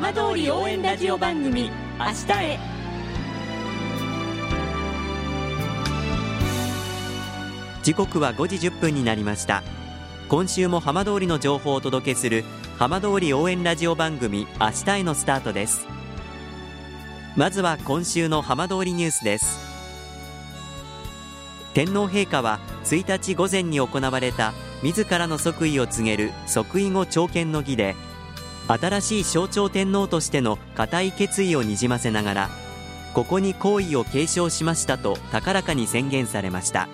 浜通り応援ラジオ番組明日へ。時刻は5時1分になりました。今週も浜通りの情報をお届けする浜通り応援ラジオ番組明日へのスタートです。まずは今週の浜通りニュースです。天皇陛下は1日午前に行われた自らの即位を告げる即位後朝見の儀で新しい象徴天皇としての固い決意をにじませながらここに皇位を継承しましたと高らかに宣言されました。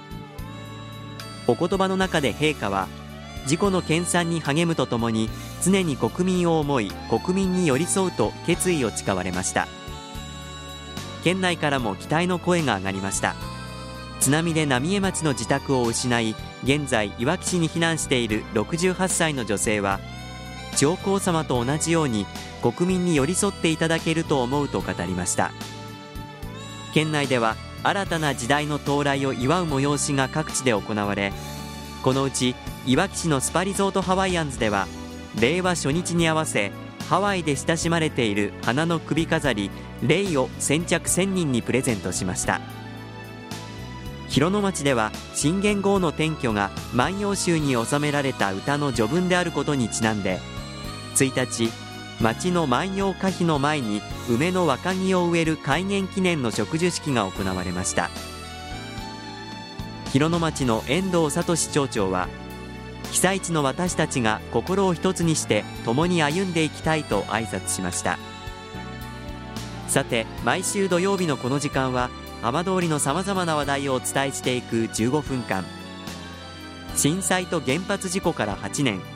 お言葉の中で陛下は自己の研鑽に励むとともに常に国民を思い国民に寄り添うと決意を誓われました。県内からも期待の声が上がりました。津波で浪江町の自宅を失い現在いわき市に避難している68歳の女性は上皇さまと同じように国民に寄り添っていただけると思うと語りました。県内では新たな時代の到来を祝う催しが各地で行われこのうちいわき市のスパリゾートハワイアンズでは令和初日に合わせハワイで親しまれている花の首飾りレイを先着1000人にプレゼントしました。広野町では信玄号の転居が万葉集に収められた歌の序文であることにちなんで1日町の万葉歌碑の前に梅の若木を植える開元記念の植樹式が行われました。広野町の遠藤聡町長は被災地の私たちが心を一つにして共に歩んでいきたいと挨拶しました。さて毎週土曜日のこの時間は浜通りのさまざまな話題をお伝えしていく15分間。震災と原発事故から8年。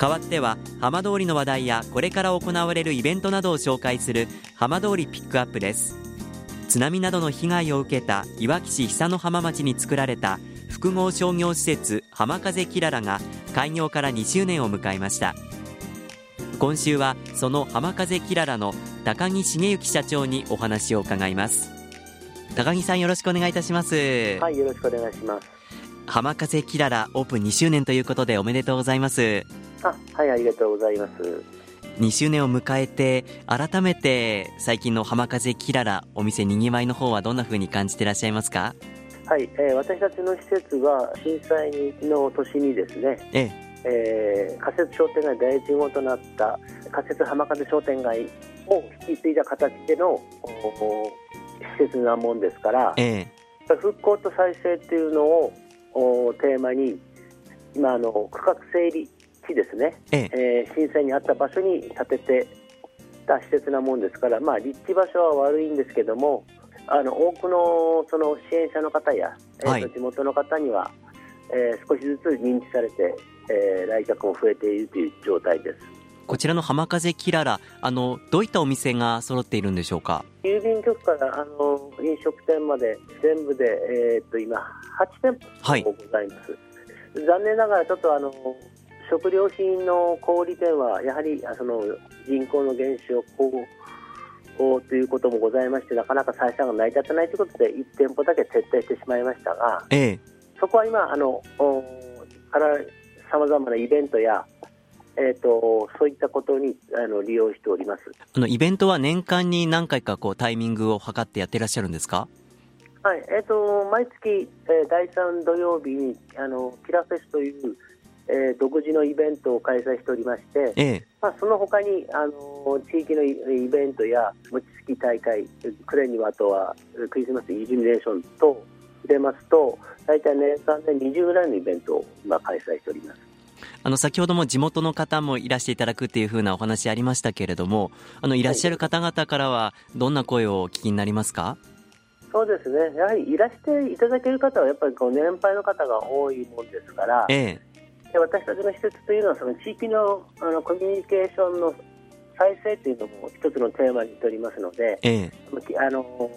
代わっては浜通りの話題やこれから行われるイベントなどを紹介する浜通りピックアップです。津波などの被害を受けたいわき市久の浜町に作られた複合商業施設浜風キララが開業から2周年を迎えました。今週はその浜風キララの高木茂之社長にお話を伺います。高木さんよろしくお願いいたします。はいよろしくお願いします。浜風キララオープン2周年ということでおめでとうございますあはいありがとうございます。2周年を迎えて改めて最近の浜風キララお店にぎわいの方はどんな風に感じていらっしゃいますか？はい、えー、私たちの施設は震災の年にですね、ええ。えー、仮設商店街第一号となった仮設浜風商店街を引き継いだ形での施設なもんですから、ええ、復興と再生っていうのをテーマに今あの区画整理地ですね、ええ。えー、震災にあった場所に建ててた施設なもんですから、まあ、立地場所は悪いんですけどもあの多くのその支援者の方や、はい、えー、地元の方には、えー、少しずつ認知されて、えー、来客も増えているという状態です。こちらの浜風キララあのどういったお店が揃っているんでしょうか？郵便局からあの飲食店まで全部で、えー、っと今8店舗ございます、はい、残念ながらちょっとあの食料品の小売店はやはりその人口の減少をということもございましてなかなか採算が成り立たないということで1店舗だけ撤退してしまいましたが、ええ、そこは今あのからさまざまなイベントやえーと、そういったことにあの利用しております。あのイベントは年間に何回かこうタイミングを測ってやってらっしゃるんですか？はい。えーと、毎月、えー、第3土曜日にあのキラフェスというえー、独自のイベントを開催しておりまして、ええ、まあ、その他にあの地域のイベントや餅つき大会、クレにはあとはクリスマスイルミネーションと入れますと、大体年間で20ぐらいのイベントを今、開催しております。あの先ほども地元の方もいらしていただくっていうふうなお話ありましたけれども、あのいらっしゃる方々からはどんな声をお聞きになりますか？そうですね。やはりいらしていただける方はやっぱりこう年配の方が多いもんですから、ええ、で私たちの施設というのはその地域のあのコミュニケーションの再生というのも一つのテーマにしておりますので、ええ、あの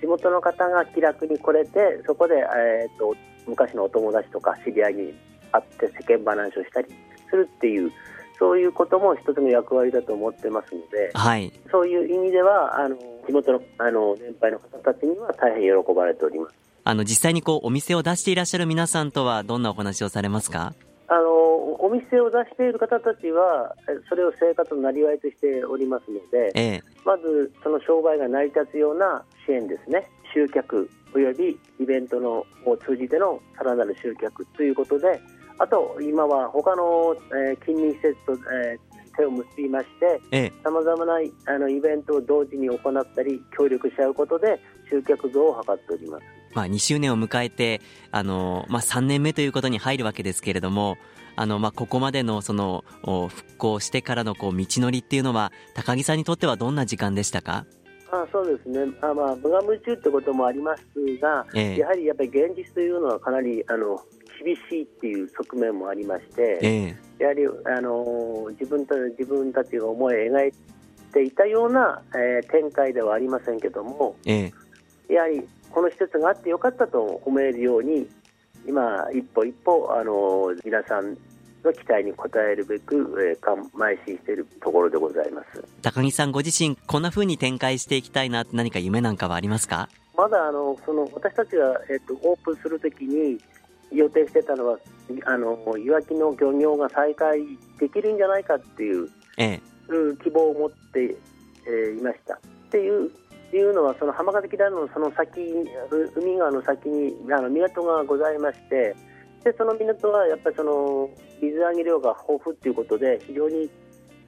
地元の方が気楽に来れてそこで、えーと、昔のお友達とか知り合いに会って世間話をしたりするっていうそういうことも一つの役割だと思ってますので、はい、そういう意味ではあの地元のあの年配の方たちには大変喜ばれております。あの実際にこうお店を出していらっしゃる皆さんとはどんなお話をされますか？あのお店を出している方たちはそれを生活のなりわいとしておりますので、ええ、まずその商売が成り立つような支援ですね。集客およびイベントのを通じてのさらなる集客ということであと今は他の、えー、近隣施設と、えー、手を結びましてさまざまなあのイベントを同時に行ったり協力し合うことで集客増を図っております。まあ、2周年を迎えて、あのまあ、3年目ということに入るわけですけれども、あのまあ、ここまでのその復興してからのこう道のりっていうのは、高木さんにとってはどんな時間でしたか？あそうですね、あまあ、無我夢中ってこともありますが、ええ、やはりやっぱり現実というのはかなりあの厳しいっていう側面もありまして、え、やはりあの自分た自分たちが思い描いていたような、えー、展開ではありませんけども、やはりこの施設があってよかったと思えるように今、一歩一歩あの皆さんの期待に応えるべく、えー、邁進しているところでございます。高木さんご自身こんなふうに展開していきたいな何か夢なんかはありますか？まだあのその私たちが、えーと、オープンするときに予定してたのはあのいわきの漁業が再開できるんじゃないかっていう、ええ、希望を持って、えー、いました。っていういうのはその浜風キダのその先海側の先にあの港がございましてでその港はやっぱりその水揚げ量が豊富ということで非常に、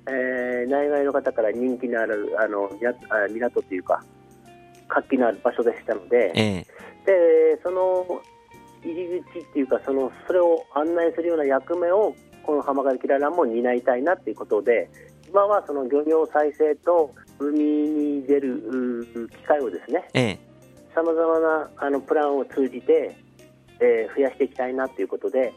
えー、内外の方から人気のあるあの港というか活気のある場所でしたので,、えー、でその入り口っていうかそのそれを案内するような役目をこの浜風キララも担いたいなということで今はその漁業再生と海に出る機会をですねさまざまなあのプランを通じて、えー、増やしていきたいなということで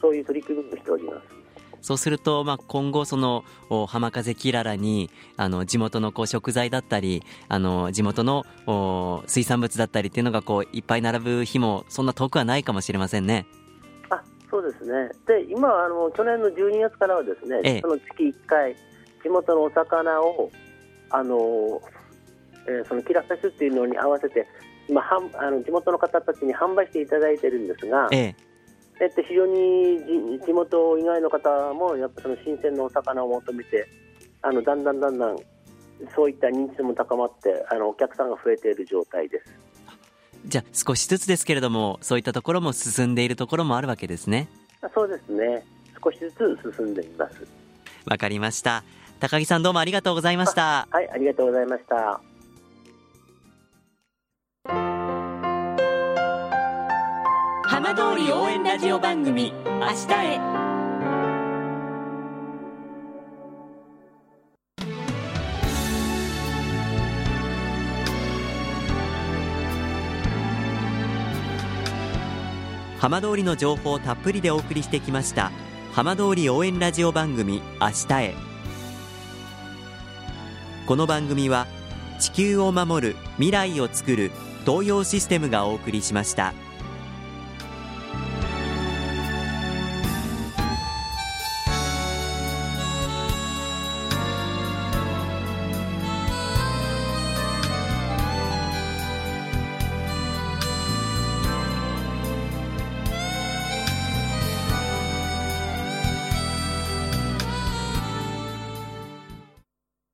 そういう取り組みをしております。そうすると、まあ、今後、その浜風きららにあの地元のこう食材だったりあの地元の水産物だったりっていうのがこういっぱい並ぶ日もそんな遠くはないかもしれませんね。あそうですねで今あの、去年の12月からはですね、ええ、その月1回地元のお魚をあの、えー、そのキラフェスっていうのに合わせて今はんあの地元の方たちに販売していただいてるんですが、ええ。っ非常に地元以外の方もやっぱその新鮮なお魚を求めてあのだんだんだんだんそういった認知度も高まってあのお客さんが増えている状態です。じゃあ少しずつですけれどもそういったところも進んでいるところもあるわけですね。そうですね。少しずつ進んでいます。わかりました高木さんどうもありがとうございました。はいありがとうございました。浜通り応援ラジオ番組明日へ。浜通りの情報をたっぷりでお送りしてきました浜通り応援ラジオ番組明日へこの番組は地球を守る未来をつくる東洋システムがお送りしました。